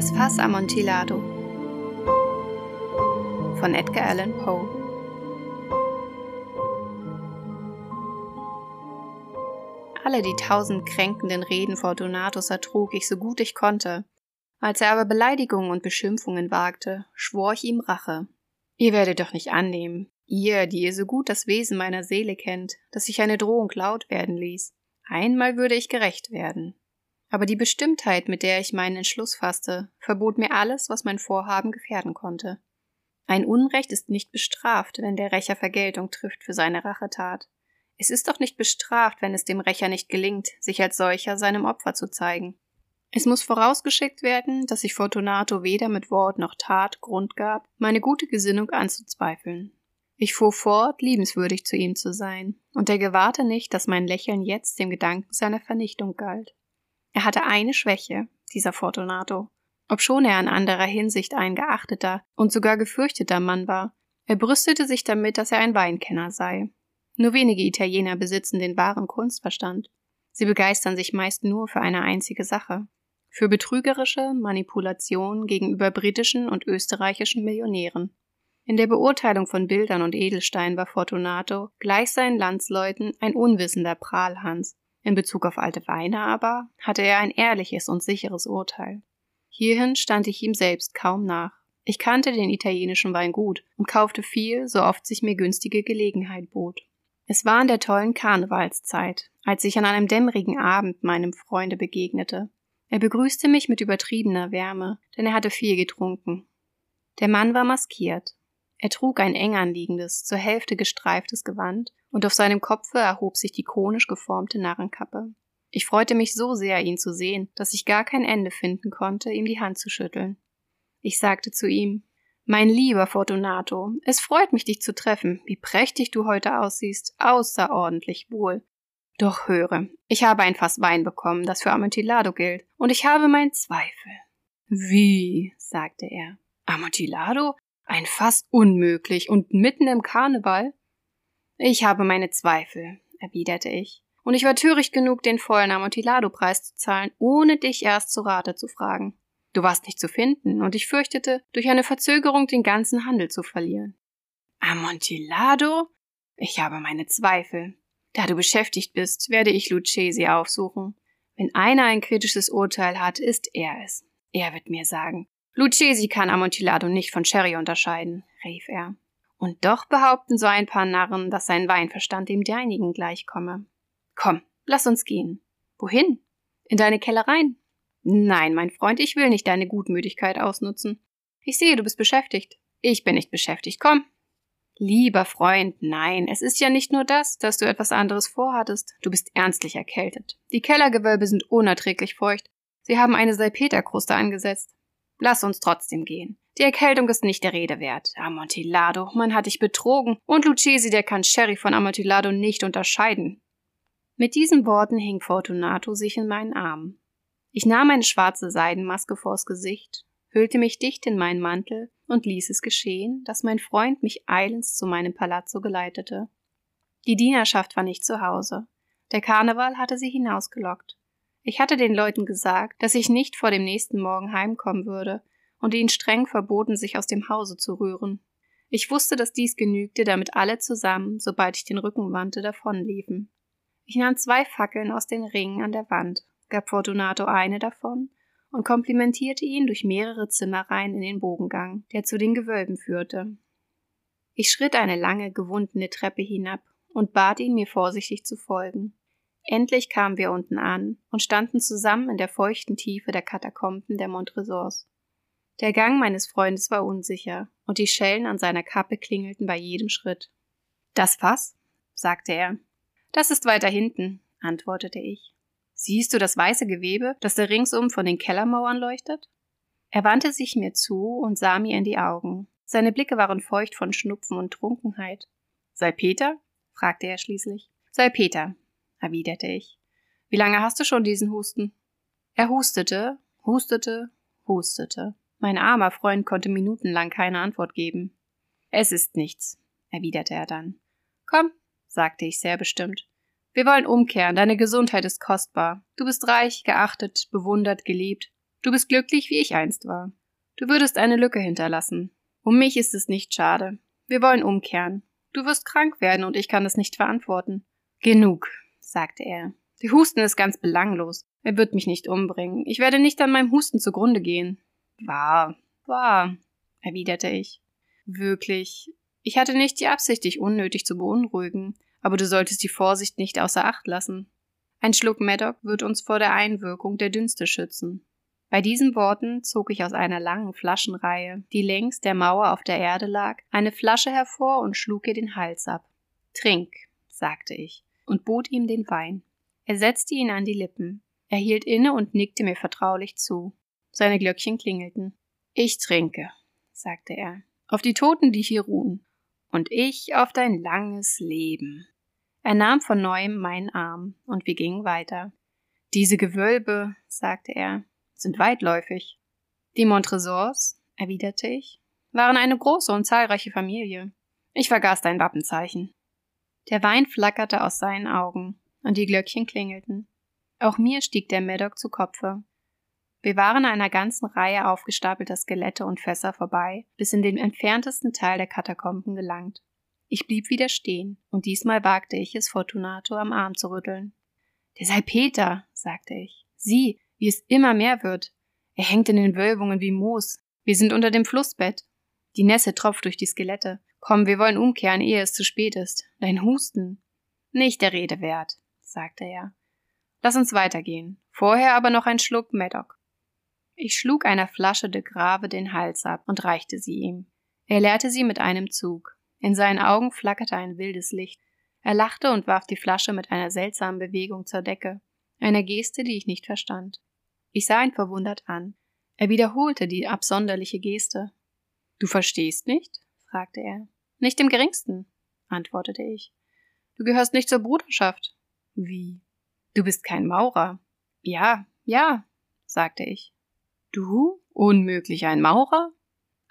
Das Fass Amontillado von Edgar Allan Poe Alle die tausend kränkenden Reden Fortunatus ertrug ich so gut ich konnte. Als er aber Beleidigungen und Beschimpfungen wagte, schwor ich ihm Rache. Ihr werdet doch nicht annehmen, ihr, die ihr so gut das Wesen meiner Seele kennt, dass ich eine Drohung laut werden ließ. Einmal würde ich gerecht werden. Aber die Bestimmtheit, mit der ich meinen Entschluss fasste, verbot mir alles, was mein Vorhaben gefährden konnte. Ein Unrecht ist nicht bestraft, wenn der Rächer Vergeltung trifft für seine Rachetat. Es ist doch nicht bestraft, wenn es dem Rächer nicht gelingt, sich als solcher seinem Opfer zu zeigen. Es muss vorausgeschickt werden, dass sich Fortunato weder mit Wort noch Tat Grund gab, meine gute Gesinnung anzuzweifeln. Ich fuhr fort, liebenswürdig zu ihm zu sein, und er gewahrte nicht, dass mein Lächeln jetzt dem Gedanken seiner Vernichtung galt. Er hatte eine Schwäche, dieser Fortunato. Obschon er in anderer Hinsicht ein geachteter und sogar gefürchteter Mann war, er brüstete sich damit, dass er ein Weinkenner sei. Nur wenige Italiener besitzen den wahren Kunstverstand. Sie begeistern sich meist nur für eine einzige Sache. Für betrügerische Manipulation gegenüber britischen und österreichischen Millionären. In der Beurteilung von Bildern und Edelsteinen war Fortunato gleich seinen Landsleuten ein unwissender Prahlhans, in Bezug auf alte Weine aber hatte er ein ehrliches und sicheres Urteil. Hierhin stand ich ihm selbst kaum nach. Ich kannte den italienischen Wein gut und kaufte viel, so oft sich mir günstige Gelegenheit bot. Es war in der tollen Karnevalszeit, als ich an einem dämmerigen Abend meinem Freunde begegnete. Er begrüßte mich mit übertriebener Wärme, denn er hatte viel getrunken. Der Mann war maskiert. Er trug ein eng anliegendes, zur Hälfte gestreiftes Gewand und auf seinem Kopfe erhob sich die konisch geformte Narrenkappe. Ich freute mich so sehr, ihn zu sehen, dass ich gar kein Ende finden konnte, ihm die Hand zu schütteln. Ich sagte zu ihm Mein lieber Fortunato, es freut mich, dich zu treffen. Wie prächtig du heute aussiehst. Außerordentlich wohl. Doch höre, ich habe ein Fass Wein bekommen, das für Amontillado gilt, und ich habe meinen Zweifel. Wie? sagte er. Amontillado? Ein Fass unmöglich und mitten im Karneval? Ich habe meine Zweifel, erwiderte ich. Und ich war töricht genug, den vollen Amontillado-Preis zu zahlen, ohne dich erst zu Rate zu fragen. Du warst nicht zu finden, und ich fürchtete, durch eine Verzögerung den ganzen Handel zu verlieren. Amontillado? Ich habe meine Zweifel. Da du beschäftigt bist, werde ich Lucchesi aufsuchen. Wenn einer ein kritisches Urteil hat, ist er es. Er wird mir sagen, Lucchesi kann Amontillado nicht von Sherry unterscheiden, rief er. Und doch behaupten so ein paar Narren, dass sein Weinverstand dem deinigen gleichkomme. Komm, lass uns gehen. Wohin? In deine Kellereien? Nein, mein Freund, ich will nicht deine Gutmütigkeit ausnutzen. Ich sehe, du bist beschäftigt. Ich bin nicht beschäftigt. Komm. Lieber Freund, nein, es ist ja nicht nur das, dass du etwas anderes vorhattest. Du bist ernstlich erkältet. Die Kellergewölbe sind unerträglich feucht. Sie haben eine Salpeterkruste angesetzt. Lass uns trotzdem gehen. Die Erkältung ist nicht der Rede wert. Amontillado, man hat dich betrogen, und Lucchesi, der kann Sherry von Amontillado nicht unterscheiden. Mit diesen Worten hing Fortunato sich in meinen Arm. Ich nahm eine schwarze Seidenmaske vors Gesicht, hüllte mich dicht in meinen Mantel und ließ es geschehen, dass mein Freund mich eilends zu meinem Palazzo geleitete. Die Dienerschaft war nicht zu Hause. Der Karneval hatte sie hinausgelockt. Ich hatte den Leuten gesagt, dass ich nicht vor dem nächsten Morgen heimkommen würde und ihnen streng verboten, sich aus dem Hause zu rühren. Ich wusste, dass dies genügte, damit alle zusammen, sobald ich den Rücken wandte, davonliefen. Ich nahm zwei Fackeln aus den Ringen an der Wand, gab Fortunato eine davon und komplimentierte ihn durch mehrere Zimmereien in den Bogengang, der zu den Gewölben führte. Ich schritt eine lange, gewundene Treppe hinab und bat ihn, mir vorsichtig zu folgen. Endlich kamen wir unten an und standen zusammen in der feuchten Tiefe der Katakomben der Montresors. Der Gang meines Freundes war unsicher, und die Schellen an seiner Kappe klingelten bei jedem Schritt. Das Fass? sagte er. Das ist weiter hinten, antwortete ich. Siehst du das weiße Gewebe, das da ringsum von den Kellermauern leuchtet? Er wandte sich mir zu und sah mir in die Augen. Seine Blicke waren feucht von Schnupfen und Trunkenheit. Salpeter? fragte er schließlich. Salpeter, erwiderte ich. Wie lange hast du schon diesen Husten? Er hustete, hustete, hustete. Mein armer Freund konnte minutenlang keine Antwort geben. Es ist nichts, erwiderte er dann. Komm, sagte ich sehr bestimmt. Wir wollen umkehren, deine Gesundheit ist kostbar. Du bist reich, geachtet, bewundert, geliebt. Du bist glücklich, wie ich einst war. Du würdest eine Lücke hinterlassen. Um mich ist es nicht schade. Wir wollen umkehren. Du wirst krank werden und ich kann es nicht verantworten. Genug, sagte er. Der Husten ist ganz belanglos. Er wird mich nicht umbringen. Ich werde nicht an meinem Husten zugrunde gehen. Wahr, wahr, erwiderte ich. Wirklich. Ich hatte nicht die Absicht, dich unnötig zu beunruhigen, aber du solltest die Vorsicht nicht außer Acht lassen. Ein Schluck Maddock wird uns vor der Einwirkung der Dünste schützen. Bei diesen Worten zog ich aus einer langen Flaschenreihe, die längs der Mauer auf der Erde lag, eine Flasche hervor und schlug ihr den Hals ab. Trink, sagte ich und bot ihm den Wein. Er setzte ihn an die Lippen. Er hielt inne und nickte mir vertraulich zu. Seine Glöckchen klingelten. Ich trinke, sagte er, auf die Toten, die hier ruhen, und ich auf dein langes Leben. Er nahm von neuem meinen Arm, und wir gingen weiter. Diese Gewölbe, sagte er, sind weitläufig. Die Montresors, erwiderte ich, waren eine große und zahlreiche Familie. Ich vergaß dein Wappenzeichen. Der Wein flackerte aus seinen Augen, und die Glöckchen klingelten. Auch mir stieg der Maddock zu Kopfe. Wir waren einer ganzen Reihe aufgestapelter Skelette und Fässer vorbei, bis in den entferntesten Teil der Katakomben gelangt. Ich blieb wieder stehen, und diesmal wagte ich es, Fortunato am Arm zu rütteln. Der Salpeter, sagte ich. Sieh, wie es immer mehr wird. Er hängt in den Wölbungen wie Moos. Wir sind unter dem Flussbett. Die Nässe tropft durch die Skelette. Komm, wir wollen umkehren, ehe es zu spät ist. Dein Husten. Nicht der Rede wert, sagte er. Lass uns weitergehen. Vorher aber noch ein Schluck Maddock. Ich schlug einer Flasche de Grave den Hals ab und reichte sie ihm. Er leerte sie mit einem Zug. In seinen Augen flackerte ein wildes Licht. Er lachte und warf die Flasche mit einer seltsamen Bewegung zur Decke, einer Geste, die ich nicht verstand. Ich sah ihn verwundert an. Er wiederholte die absonderliche Geste. Du verstehst nicht? Fragte er. Nicht im geringsten, antwortete ich. Du gehörst nicht zur Bruderschaft. Wie? Du bist kein Maurer. Ja, ja, sagte ich. Du? Unmöglich ein Maurer?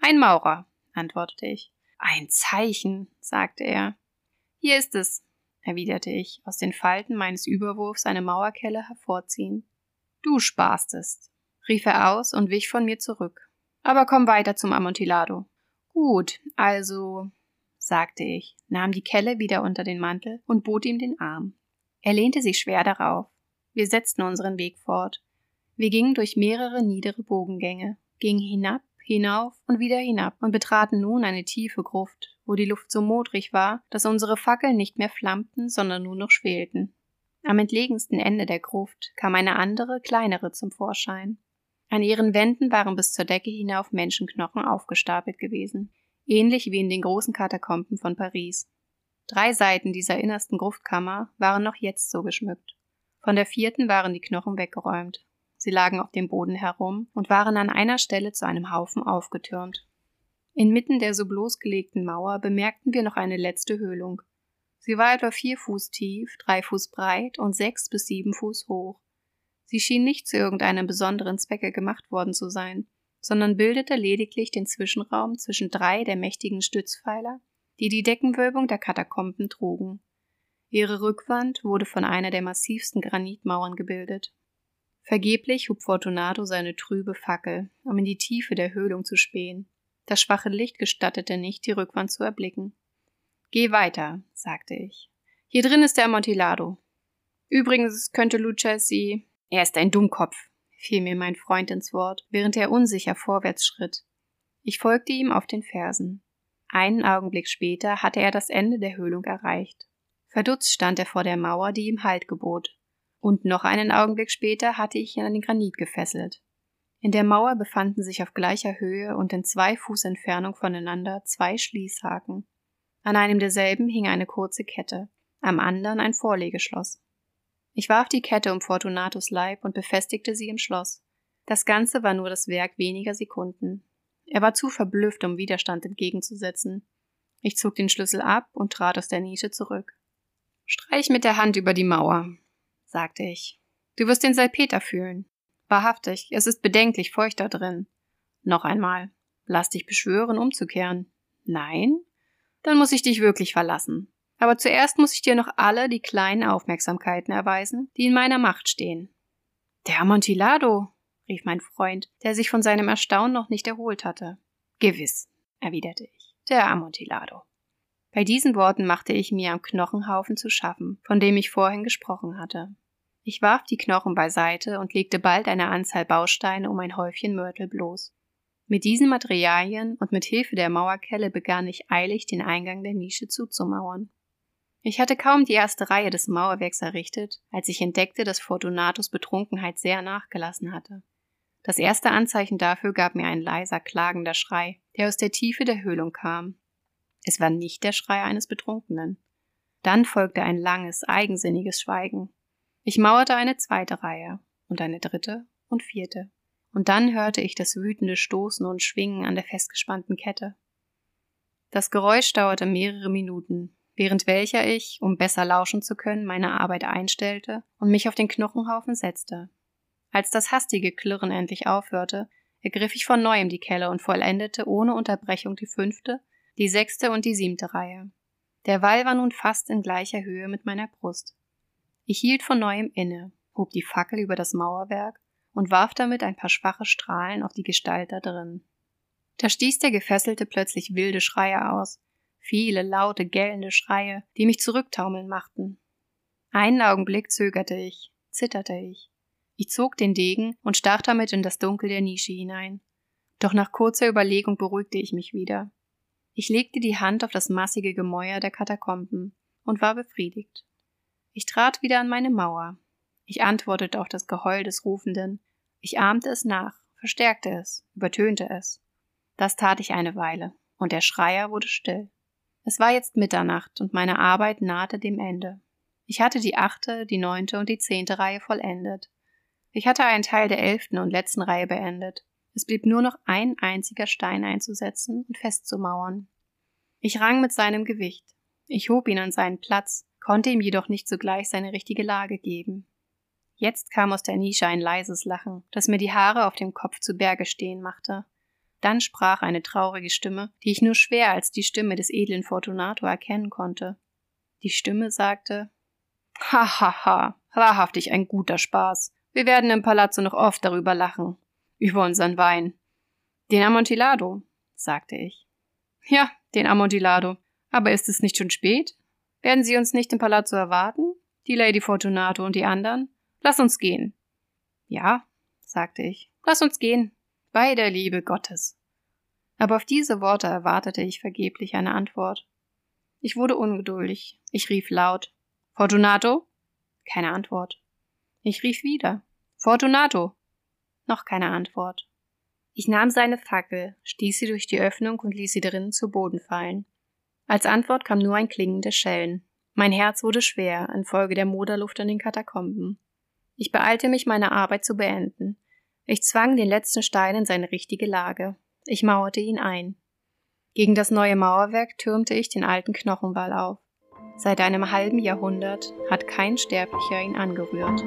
Ein Maurer, antwortete ich. Ein Zeichen, sagte er. Hier ist es, erwiderte ich, aus den Falten meines Überwurfs eine Mauerkelle hervorziehen. Du spaßtest, rief er aus und wich von mir zurück. Aber komm weiter zum Amontillado. Gut, also, sagte ich, nahm die Kelle wieder unter den Mantel und bot ihm den Arm. Er lehnte sich schwer darauf. Wir setzten unseren Weg fort. Wir gingen durch mehrere niedere Bogengänge, gingen hinab, hinauf und wieder hinab und betraten nun eine tiefe Gruft, wo die Luft so modrig war, dass unsere Fackeln nicht mehr flammten, sondern nur noch schwelten. Am entlegensten Ende der Gruft kam eine andere, kleinere zum Vorschein. An ihren Wänden waren bis zur Decke hinauf Menschenknochen aufgestapelt gewesen, ähnlich wie in den großen Katakomben von Paris. Drei Seiten dieser innersten Gruftkammer waren noch jetzt so geschmückt. Von der vierten waren die Knochen weggeräumt. Sie lagen auf dem Boden herum und waren an einer Stelle zu einem Haufen aufgetürmt. Inmitten der so bloßgelegten Mauer bemerkten wir noch eine letzte Höhlung, Sie war etwa vier Fuß tief, drei Fuß breit und sechs bis sieben Fuß hoch. Sie schien nicht zu irgendeinem besonderen Zwecke gemacht worden zu sein, sondern bildete lediglich den Zwischenraum zwischen drei der mächtigen Stützpfeiler, die die Deckenwölbung der Katakomben trugen. Ihre Rückwand wurde von einer der massivsten Granitmauern gebildet. Vergeblich hob Fortunato seine trübe Fackel, um in die Tiefe der Höhlung zu spähen. Das schwache Licht gestattete nicht, die Rückwand zu erblicken. Geh weiter, sagte ich. Hier drin ist der Amontillado. Übrigens könnte Lucchesi. Er ist ein Dummkopf, fiel mir mein Freund ins Wort, während er unsicher vorwärts schritt. Ich folgte ihm auf den Fersen. Einen Augenblick später hatte er das Ende der Höhlung erreicht. Verdutzt stand er vor der Mauer, die ihm Halt gebot. Und noch einen Augenblick später hatte ich ihn an den Granit gefesselt. In der Mauer befanden sich auf gleicher Höhe und in zwei Fuß Entfernung voneinander zwei Schließhaken. An einem derselben hing eine kurze Kette, am anderen ein Vorlegeschloss. Ich warf die Kette um Fortunatus Leib und befestigte sie im Schloss. Das Ganze war nur das Werk weniger Sekunden. Er war zu verblüfft, um Widerstand entgegenzusetzen. Ich zog den Schlüssel ab und trat aus der Nische zurück. Streich mit der Hand über die Mauer, sagte ich. Du wirst den Salpeter fühlen. Wahrhaftig, es ist bedenklich feucht da drin. Noch einmal. Lass dich beschwören, umzukehren. Nein? dann muss ich dich wirklich verlassen. Aber zuerst muss ich dir noch alle die kleinen Aufmerksamkeiten erweisen, die in meiner Macht stehen. Der Amontillado, rief mein Freund, der sich von seinem Erstaunen noch nicht erholt hatte. Gewiss, erwiderte ich, der Amontillado. Bei diesen Worten machte ich mir am Knochenhaufen zu schaffen, von dem ich vorhin gesprochen hatte. Ich warf die Knochen beiseite und legte bald eine Anzahl Bausteine um ein Häufchen Mörtel bloß. Mit diesen Materialien und mit Hilfe der Mauerkelle begann ich eilig den Eingang der Nische zuzumauern. Ich hatte kaum die erste Reihe des Mauerwerks errichtet, als ich entdeckte, dass Fortunatus Betrunkenheit sehr nachgelassen hatte. Das erste Anzeichen dafür gab mir ein leiser, klagender Schrei, der aus der Tiefe der Höhlung kam. Es war nicht der Schrei eines Betrunkenen. Dann folgte ein langes, eigensinniges Schweigen. Ich mauerte eine zweite Reihe und eine dritte und vierte. Und dann hörte ich das wütende Stoßen und Schwingen an der festgespannten Kette. Das Geräusch dauerte mehrere Minuten, während welcher ich, um besser lauschen zu können, meine Arbeit einstellte und mich auf den Knochenhaufen setzte. Als das hastige Klirren endlich aufhörte, ergriff ich von neuem die Kelle und vollendete ohne Unterbrechung die fünfte, die sechste und die siebte Reihe. Der Wall war nun fast in gleicher Höhe mit meiner Brust. Ich hielt von neuem inne, hob die Fackel über das Mauerwerk und warf damit ein paar schwache Strahlen auf die Gestalt da drin. Da stieß der Gefesselte plötzlich wilde Schreie aus, viele laute, gellende Schreie, die mich zurücktaumeln machten. Einen Augenblick zögerte ich, zitterte ich. Ich zog den Degen und stach damit in das Dunkel der Nische hinein. Doch nach kurzer Überlegung beruhigte ich mich wieder. Ich legte die Hand auf das massige Gemäuer der Katakomben und war befriedigt. Ich trat wieder an meine Mauer. Ich antwortete auf das Geheul des Rufenden. Ich ahmte es nach, verstärkte es, übertönte es. Das tat ich eine Weile, und der Schreier wurde still. Es war jetzt Mitternacht und meine Arbeit nahte dem Ende. Ich hatte die achte, die neunte und die zehnte Reihe vollendet. Ich hatte einen Teil der elften und letzten Reihe beendet. Es blieb nur noch ein einziger Stein einzusetzen und festzumauern. Ich rang mit seinem Gewicht. Ich hob ihn an seinen Platz, konnte ihm jedoch nicht sogleich seine richtige Lage geben. Jetzt kam aus der Nische ein leises Lachen, das mir die Haare auf dem Kopf zu Berge stehen machte. Dann sprach eine traurige Stimme, die ich nur schwer als die Stimme des edlen Fortunato erkennen konnte. Die Stimme sagte Ha ha ha, wahrhaftig ein guter Spaß. Wir werden im Palazzo noch oft darüber lachen. Über unseren Wein. Den Amontillado, sagte ich. Ja, den Amontillado. Aber ist es nicht schon spät? Werden Sie uns nicht im Palazzo erwarten? Die Lady Fortunato und die anderen? Lass uns gehen. Ja, sagte ich. Lass uns gehen bei der Liebe Gottes. Aber auf diese Worte erwartete ich vergeblich eine Antwort. Ich wurde ungeduldig. Ich rief laut Fortunato? Keine Antwort. Ich rief wieder Fortunato. Noch keine Antwort. Ich nahm seine Fackel, stieß sie durch die Öffnung und ließ sie drinnen zu Boden fallen. Als Antwort kam nur ein Klingen der Schellen. Mein Herz wurde schwer infolge der Moderluft an den Katakomben. Ich beeilte mich, meine Arbeit zu beenden. Ich zwang den letzten Stein in seine richtige Lage. Ich mauerte ihn ein. Gegen das neue Mauerwerk türmte ich den alten Knochenwall auf. Seit einem halben Jahrhundert hat kein Sterblicher ihn angerührt.